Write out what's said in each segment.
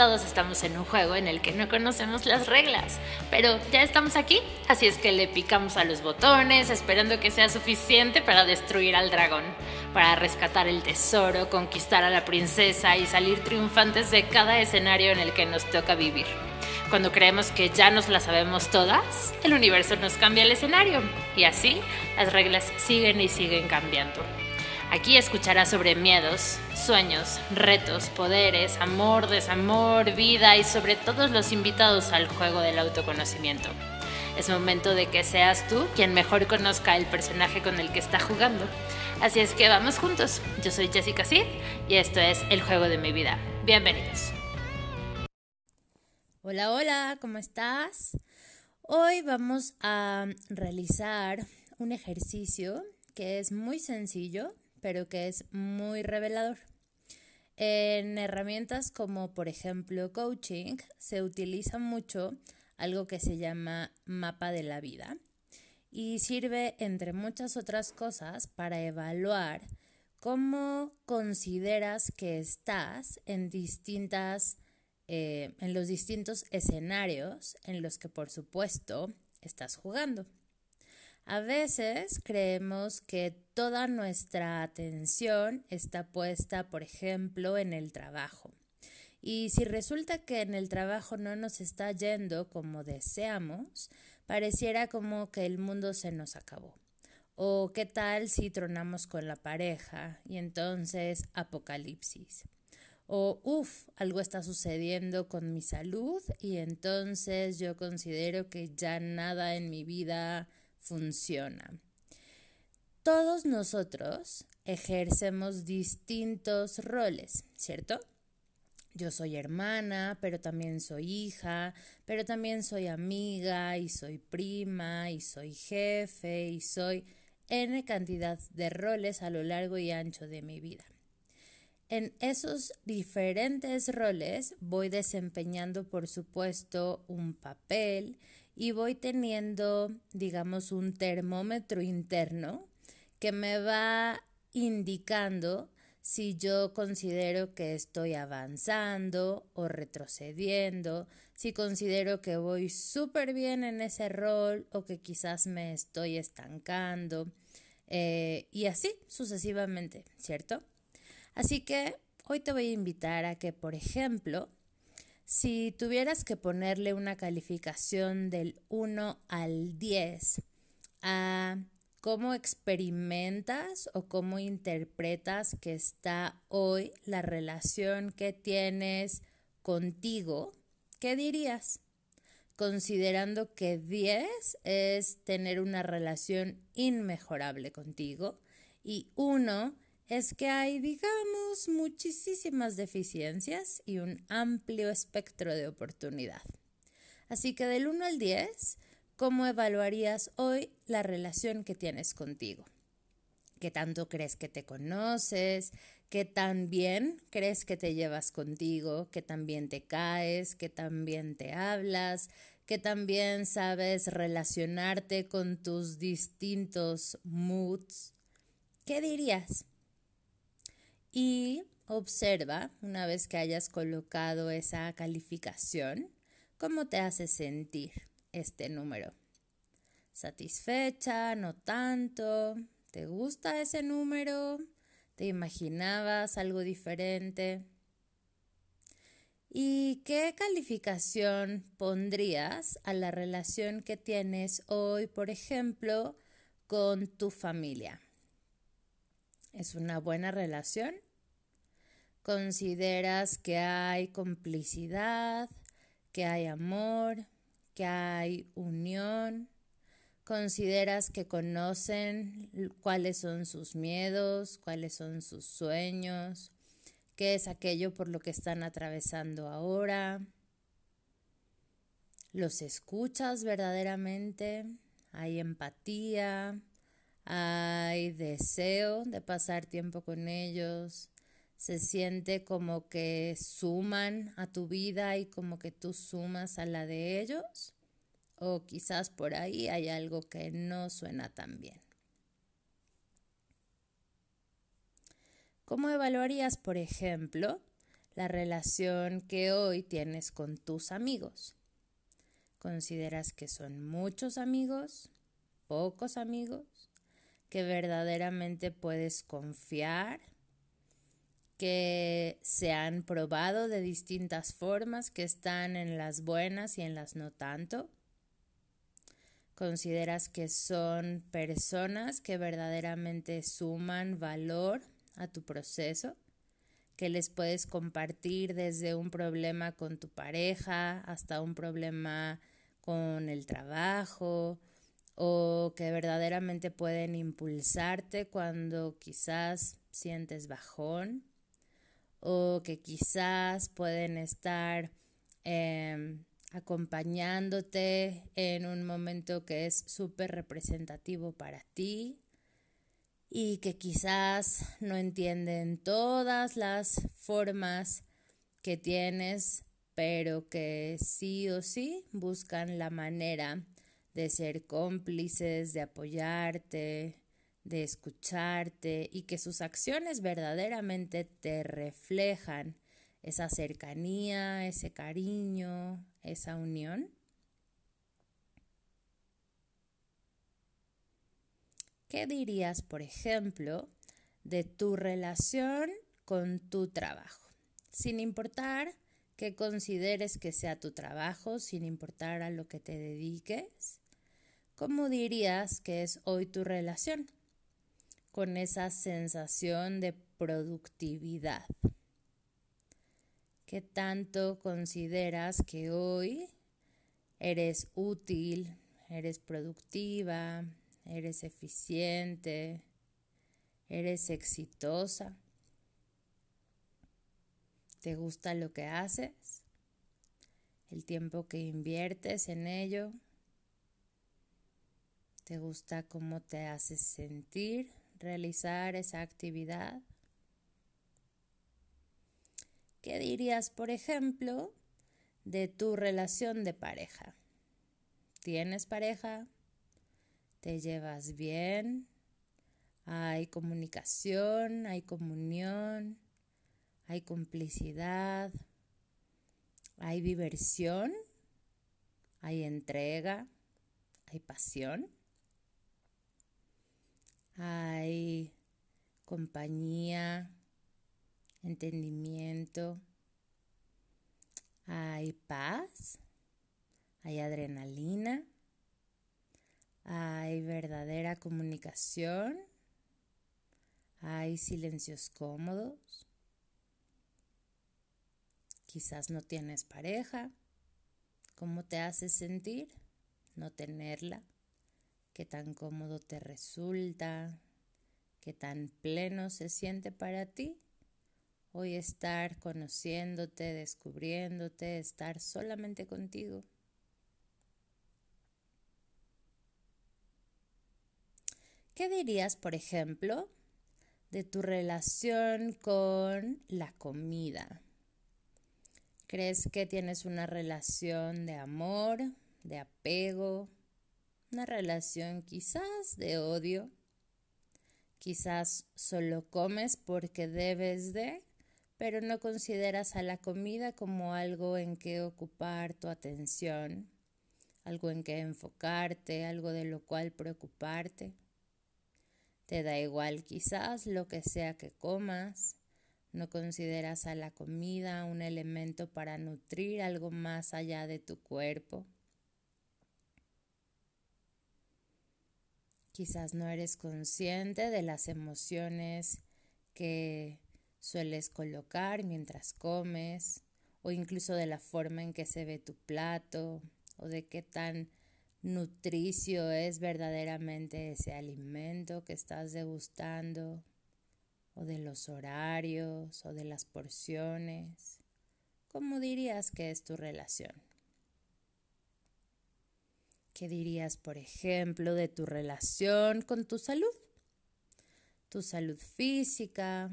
todos estamos en un juego en el que no conocemos las reglas, pero ya estamos aquí, así es que le picamos a los botones esperando que sea suficiente para destruir al dragón, para rescatar el tesoro, conquistar a la princesa y salir triunfantes de cada escenario en el que nos toca vivir. Cuando creemos que ya nos las sabemos todas, el universo nos cambia el escenario y así las reglas siguen y siguen cambiando. Aquí escucharás sobre miedos, sueños, retos, poderes, amor, desamor, vida y sobre todos los invitados al juego del autoconocimiento. Es momento de que seas tú quien mejor conozca el personaje con el que está jugando. Así es que vamos juntos. Yo soy Jessica Sid y esto es El juego de mi vida. Bienvenidos. Hola, hola, ¿cómo estás? Hoy vamos a realizar un ejercicio que es muy sencillo pero que es muy revelador. En herramientas como por ejemplo coaching se utiliza mucho algo que se llama mapa de la vida y sirve entre muchas otras cosas para evaluar cómo consideras que estás en distintas eh, en los distintos escenarios en los que por supuesto estás jugando. A veces creemos que toda nuestra atención está puesta, por ejemplo, en el trabajo. Y si resulta que en el trabajo no nos está yendo como deseamos, pareciera como que el mundo se nos acabó. O qué tal si tronamos con la pareja y entonces apocalipsis. O uff, algo está sucediendo con mi salud y entonces yo considero que ya nada en mi vida funciona. Todos nosotros ejercemos distintos roles, ¿cierto? Yo soy hermana, pero también soy hija, pero también soy amiga y soy prima y soy jefe y soy N cantidad de roles a lo largo y ancho de mi vida. En esos diferentes roles voy desempeñando, por supuesto, un papel y voy teniendo, digamos, un termómetro interno que me va indicando si yo considero que estoy avanzando o retrocediendo, si considero que voy súper bien en ese rol o que quizás me estoy estancando eh, y así sucesivamente, ¿cierto? Así que hoy te voy a invitar a que, por ejemplo, si tuvieras que ponerle una calificación del 1 al 10 a cómo experimentas o cómo interpretas que está hoy la relación que tienes contigo, ¿qué dirías? Considerando que 10 es tener una relación inmejorable contigo y 1 es que hay, digamos, muchísimas deficiencias y un amplio espectro de oportunidad. Así que del 1 al 10, ¿cómo evaluarías hoy la relación que tienes contigo? ¿Qué tanto crees que te conoces? ¿Qué tan bien crees que te llevas contigo? ¿Qué tan bien te caes? ¿Qué tan bien te hablas? ¿Qué tan bien sabes relacionarte con tus distintos moods? ¿Qué dirías? Y observa, una vez que hayas colocado esa calificación, cómo te hace sentir este número. ¿Satisfecha? ¿No tanto? ¿Te gusta ese número? ¿Te imaginabas algo diferente? ¿Y qué calificación pondrías a la relación que tienes hoy, por ejemplo, con tu familia? ¿Es una buena relación? ¿Consideras que hay complicidad, que hay amor, que hay unión? ¿Consideras que conocen cuáles son sus miedos, cuáles son sus sueños, qué es aquello por lo que están atravesando ahora? ¿Los escuchas verdaderamente? ¿Hay empatía? Hay deseo de pasar tiempo con ellos, se siente como que suman a tu vida y como que tú sumas a la de ellos, o quizás por ahí hay algo que no suena tan bien. ¿Cómo evaluarías, por ejemplo, la relación que hoy tienes con tus amigos. ¿Consideras que son muchos amigos? ¿Pocos amigos? ¿Que verdaderamente puedes confiar? ¿Que se han probado de distintas formas, que están en las buenas y en las no tanto? ¿Consideras que son personas que verdaderamente suman valor a tu proceso? que les puedes compartir desde un problema con tu pareja hasta un problema con el trabajo o que verdaderamente pueden impulsarte cuando quizás sientes bajón o que quizás pueden estar em, acompañándote en un momento que es súper representativo para ti y que quizás no entienden todas las formas que tienes, pero que sí o sí buscan la manera de ser cómplices, de apoyarte, de escucharte y que sus acciones verdaderamente te reflejan esa cercanía, ese cariño, esa unión. ¿Qué dirías, por ejemplo, de tu relación con tu trabajo? Sin importar que consideres que sea tu trabajo, sin importar a lo que te dediques, ¿cómo dirías que es hoy tu relación con esa sensación de productividad? ¿Qué tanto consideras que hoy eres útil, eres productiva, eres eficiente, eres exitosa, te gusta lo que haces, el tiempo que inviertes en ello, te gusta cómo te haces sentir realizar esa actividad. ¿Qué dirías, por ejemplo, de tu relación de pareja? ¿Tienes pareja? te llevas bien, hay comunicación, hay comunión, hay complicidad, hay diversión, hay entrega, hay pasión, hay compañía, entendimiento, hay paz, hay adrenalina hay verdadera comunicación, hay silencios cómodos, quizás no tienes pareja, ¿cómo te hace sentir no tenerla? ¿Qué tan cómodo te resulta? ¿Qué tan pleno se siente para ti? Hoy estar conociéndote, descubriéndote, estar solamente contigo. ¿Qué dirías, por ejemplo, de tu relación con la comida? ¿Crees que tienes una relación de amor, de apego, una relación quizás de odio? Quizás solo comes porque debes de, pero no consideras a la comida como algo en que ocupar tu atención, algo en que enfocarte, algo de lo cual preocuparte. Te da igual quizás lo que sea que comas. No consideras a la comida un elemento para nutrir algo más allá de tu cuerpo. Quizás no eres consciente de las emociones que sueles colocar mientras comes o incluso de la forma en que se ve tu plato o de qué tan nutricio es verdaderamente ese alimento que estás degustando, o de los horarios, o de las porciones. ¿Cómo dirías que es tu relación? ¿Qué dirías, por ejemplo, de tu relación con tu salud? Tu salud física,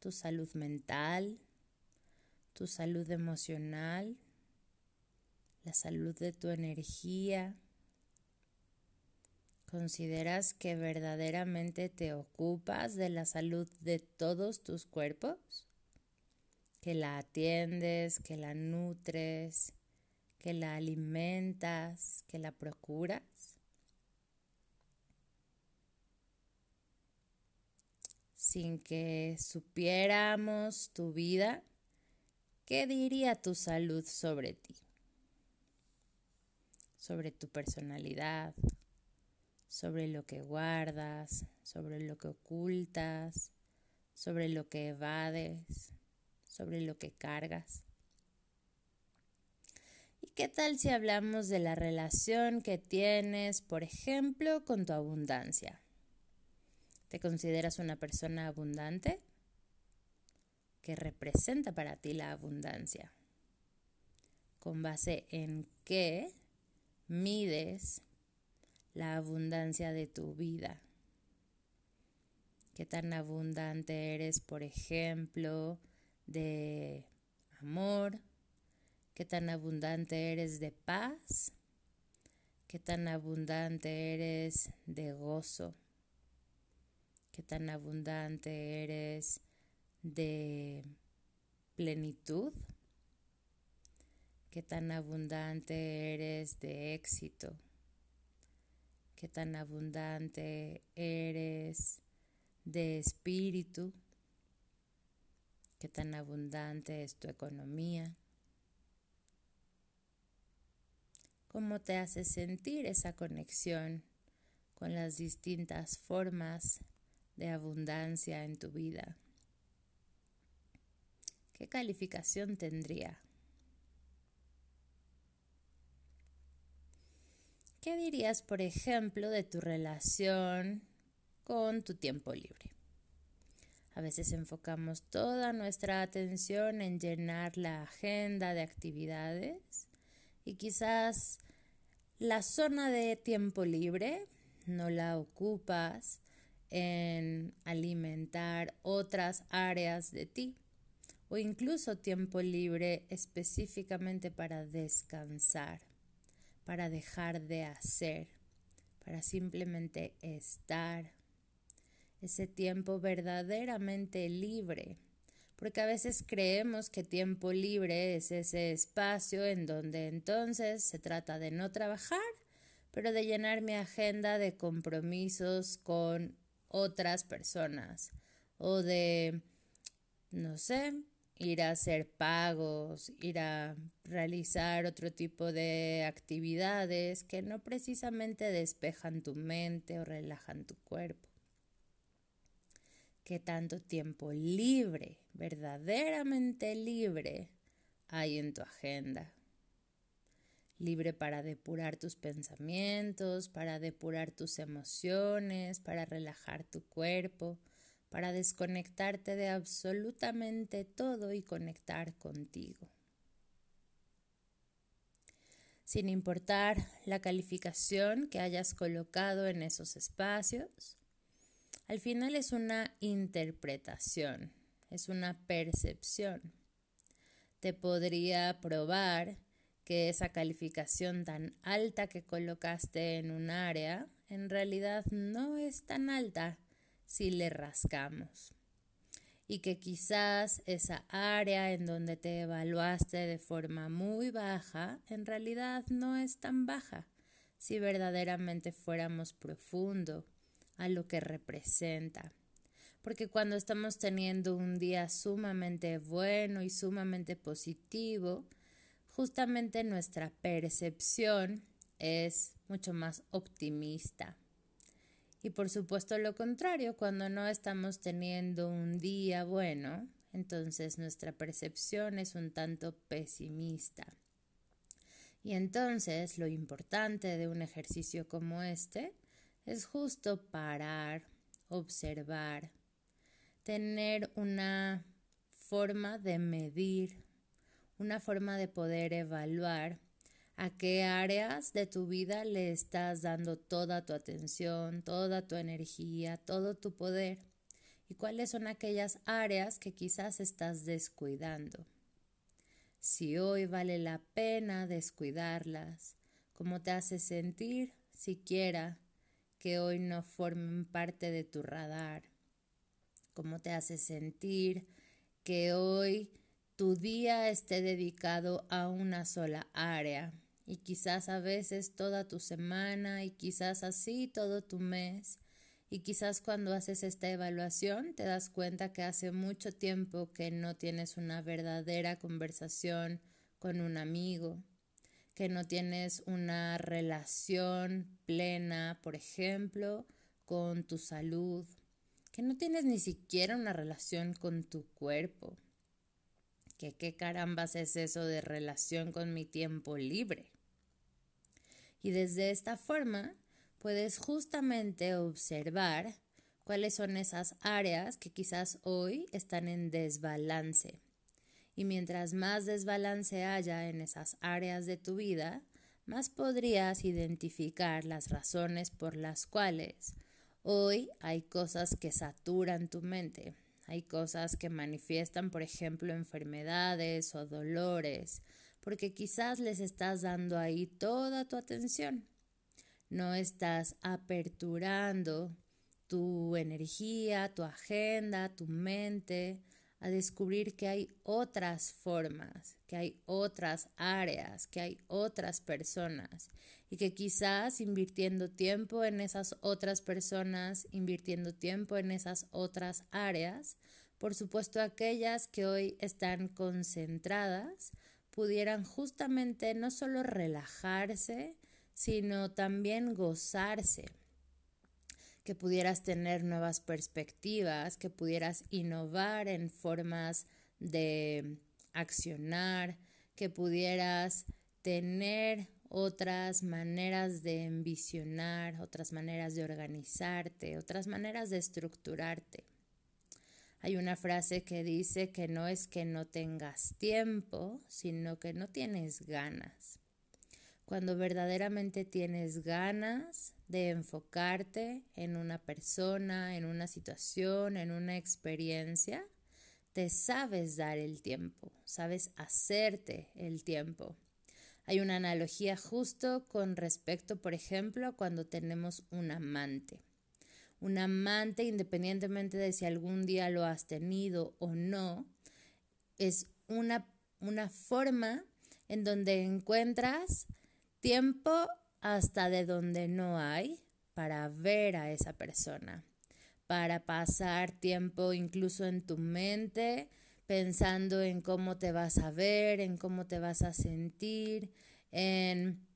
tu salud mental, tu salud emocional, la salud de tu energía, ¿Consideras que verdaderamente te ocupas de la salud de todos tus cuerpos? que la atiendes, que la nutres, que la alimentas, que la procuras. Sin que supiéramos tu vida, ¿qué diría tu salud sobre ti? Sobre tu personalidad, sobre lo que guardas, sobre lo que ocultas, sobre lo que evades, sobre lo que cargas. ¿Y qué tal si hablamos de la relación que tienes, por ejemplo, con tu abundancia? ¿Te consideras una persona abundante? ¿Qué representa para ti la abundancia? ¿Con base en qué mides la abundancia de tu vida? ¿Qué tan abundante eres, por ejemplo, de amor? ¿Qué tan abundante eres de paz? ¿Qué tan abundante eres de gozo? ¿Qué tan abundante eres de plenitud? ¿Qué tan abundante eres de éxito? ¿Qué tan abundante eres de espíritu? ¿Qué tan abundante es tu economía? ¿Cómo te hace sentir esa conexión con las distintas formas de abundancia en tu vida? ¿Qué calificación tendría? ¿Qué dirías, por ejemplo, de tu relación con tu tiempo libre? A veces enfocamos toda nuestra atención en llenar la agenda de actividades y quizás la zona de tiempo libre no la ocupas en alimentar otras áreas de ti o incluso tiempo libre específicamente para descansar, para dejar de hacer, para simplemente estar. Ese tiempo verdaderamente libre, porque a veces creemos que tiempo libre es ese espacio en donde entonces se trata de no trabajar, pero de llenar mi agenda de compromisos con otras personas o de, no sé, ir a hacer pagos, ir a realizar otro tipo de actividades que no precisamente despejan tu mente o relajan tu cuerpo. ¿Qué tanto tiempo libre, verdaderamente libre, hay en tu agenda? libre para depurar tus pensamientos, para depurar tus emociones, para relajar tu cuerpo, para desconectarte de absolutamente todo y conectar contigo. Sin importar la calificación que hayas colocado en esos espacios, al final es una interpretación, es una percepción. Te podría probar que esa calificación tan alta que colocaste en un área en realidad no es tan alta si le rascamos. Y que quizás esa área en donde te evaluaste de forma muy baja en realidad no es tan baja si verdaderamente fuéramos profundo a lo que representa. Porque cuando estamos teniendo un día sumamente bueno y sumamente positivo, justamente nuestra percepción es mucho más optimista. Y por supuesto lo contrario, cuando no estamos teniendo un día bueno, entonces nuestra percepción es un tanto pesimista. Y entonces lo importante de un ejercicio como este es justo parar, observar, tener una forma de medir una forma de poder evaluar a qué áreas de tu vida le estás dando toda tu atención, toda tu energía, todo tu poder y cuáles son aquellas áreas que quizás estás descuidando. Si hoy vale la pena descuidarlas, cómo te hace sentir siquiera que hoy no formen parte de tu radar, cómo te hace sentir que hoy tu día esté dedicado a una sola área. Y quizás a veces toda tu semana y quizás así todo tu mes y quizás cuando haces esta evaluación te das cuenta que hace mucho tiempo que no tienes una verdadera conversación con un amigo, que no tienes una relación plena, por ejemplo, con tu salud, que no tienes ni siquiera una relación con tu cuerpo. Que qué carambas es eso de relación con mi tiempo libre. Y desde esta forma puedes justamente observar cuáles son esas áreas que quizás hoy están en desbalance. Y mientras más desbalance haya en esas áreas de tu vida, más podrías identificar las razones por las cuales hoy hay cosas que saturan tu mente, hay cosas que manifiestan, por ejemplo, enfermedades o dolores, porque quizás les estás dando ahí toda tu atención. No estás aperturando tu energía, tu agenda, tu mente a descubrir que hay otras formas, que hay otras áreas, que hay otras personas y que quizás invirtiendo tiempo en esas otras personas, invirtiendo tiempo en esas otras áreas, por supuesto aquellas que hoy están concentradas, pudieran justamente no solo relajarse, sino también gozarse, que pudieras tener nuevas perspectivas, que pudieras innovar en formas de accionar, que pudieras tener otras maneras de envisionar, otras maneras de organizarte, otras maneras de estructurarte. Hay una frase que dice que no es que no tengas tiempo, sino que no tienes ganas cuando verdaderamente tienes ganas de enfocarte en una persona, en una situación, en una experiencia, te sabes dar el tiempo, sabes hacerte el tiempo. Hay una analogía justo con respecto, por ejemplo, cuando tenemos un amante. Un amante, independientemente de si algún día lo has tenido o no, es una, una forma en donde encuentras tiempo hasta de donde no hay para ver a esa persona, para pasar tiempo incluso en tu mente pensando en cómo te vas a ver, en cómo te vas a sentir, en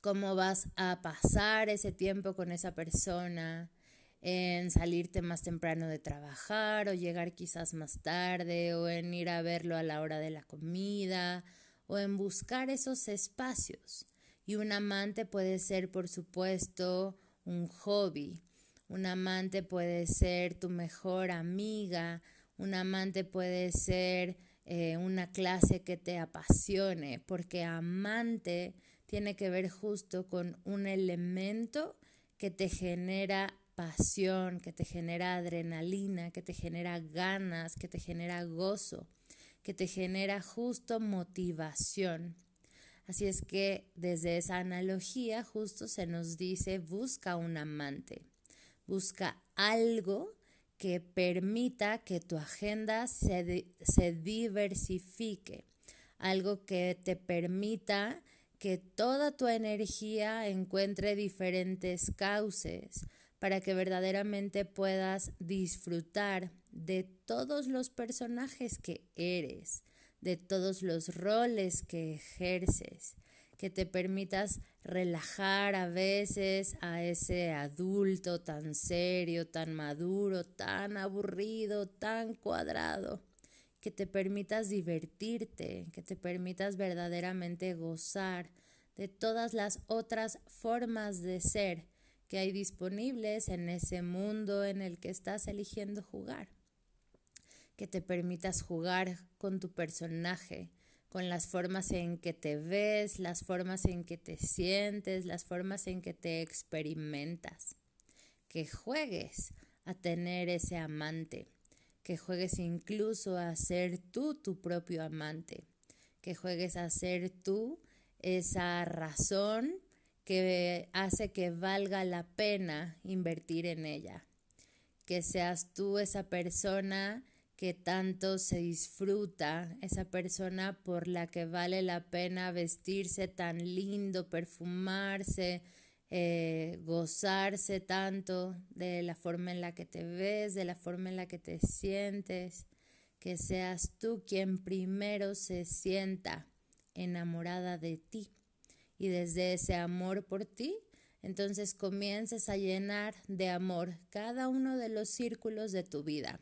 cómo vas a pasar ese tiempo con esa persona, en salirte más temprano de trabajar o llegar quizás más tarde o en ir a verlo a la hora de la comida o en buscar esos espacios y un amante puede ser, por supuesto, un hobby. Un amante puede ser tu mejor amiga. Un amante puede ser eh, una clase que te apasione, porque amante tiene que ver justo con un elemento que te genera pasión, que te genera adrenalina, que te genera ganas, que te genera gozo, que te genera justo motivación. Así es que desde esa analogía justo se nos dice busca un amante, busca algo que permita que tu agenda se, se diversifique, algo que te permita que toda tu energía encuentre diferentes cauces para que verdaderamente puedas disfrutar de todos los personajes que eres, de todos los roles que ejerces, que te permitas relajar a veces a ese adulto tan serio, tan maduro, tan aburrido, tan cuadrado, que te permitas divertirte, que te permitas verdaderamente gozar de todas las otras formas de ser que hay disponibles en ese mundo en el que estás eligiendo jugar que te permitas jugar con tu personaje, con las formas en que te ves, las formas en que te sientes, las formas en que te experimentas. Que juegues a tener ese amante, que juegues incluso a ser tú tu propio amante, que juegues a ser tú esa razón que hace que valga la pena invertir en ella, que seas tú esa persona que tanto se disfruta, esa persona por la que vale la pena vestirse tan lindo, perfumarse, eh, gozarse tanto de la forma en la que te ves, de la forma en la que te sientes, que seas tú quien primero se sienta enamorada de ti y desde ese amor por ti, entonces comiences a llenar de amor cada uno de los círculos de tu vida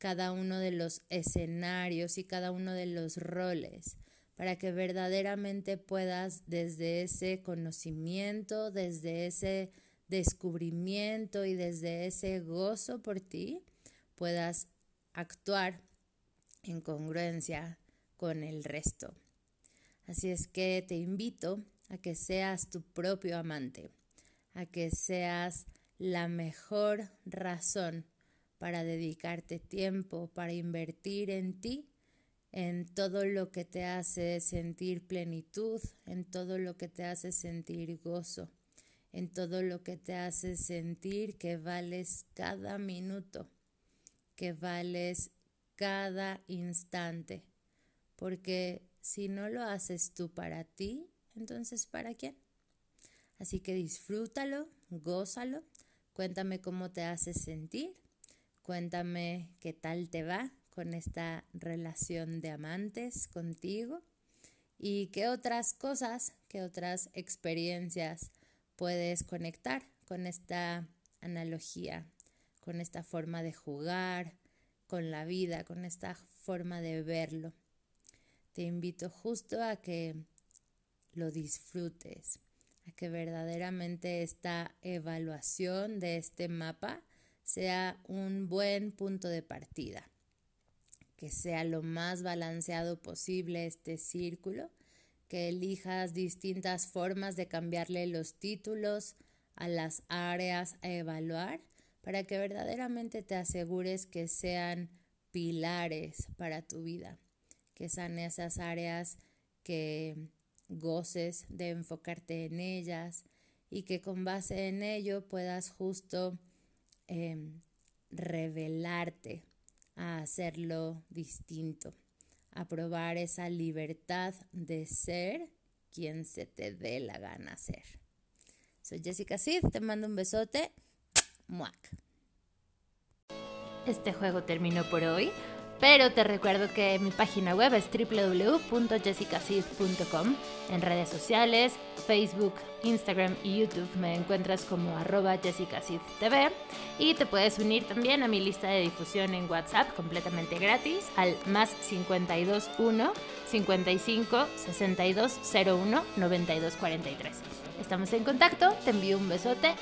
cada uno de los escenarios y cada uno de los roles para que verdaderamente puedas desde ese conocimiento, desde ese descubrimiento y desde ese gozo por ti, puedas actuar en congruencia con el resto. Así es que te invito a que seas tu propio amante, a que seas la mejor razón para dedicarte tiempo, para invertir en ti, en todo lo que te hace sentir plenitud, en todo lo que te hace sentir gozo, en todo lo que te hace sentir que vales cada minuto, que vales cada instante, porque si no lo haces tú para ti, entonces ¿para quién? Así que disfrútalo, gózalo, cuéntame cómo te hace sentir Cuéntame qué tal te va con esta relación de amantes contigo y qué otras cosas, qué otras experiencias puedes conectar con esta analogía, con esta forma de jugar, con la vida, con esta forma de verlo. Te invito justo a que lo disfrutes, a que verdaderamente esta evaluación de este mapa sea un buen punto de partida, que sea lo más balanceado posible este círculo, que elijas distintas formas de cambiarle los títulos a las áreas a evaluar para que verdaderamente te asegures que sean pilares para tu vida, que sean esas áreas que goces de enfocarte en ellas y que con base en ello puedas justo Em, revelarte a hacerlo distinto, a probar esa libertad de ser quien se te dé la gana ser. Soy Jessica Sid, te mando un besote. Muac. Este juego terminó por hoy. Pero te recuerdo que mi página web es www.jessicacid.com. En redes sociales, Facebook, Instagram y YouTube me encuentras como arroba jessicacidtv. Y te puedes unir también a mi lista de difusión en WhatsApp completamente gratis al más 521 55 62 01 92 43. Estamos en contacto, te envío un besote.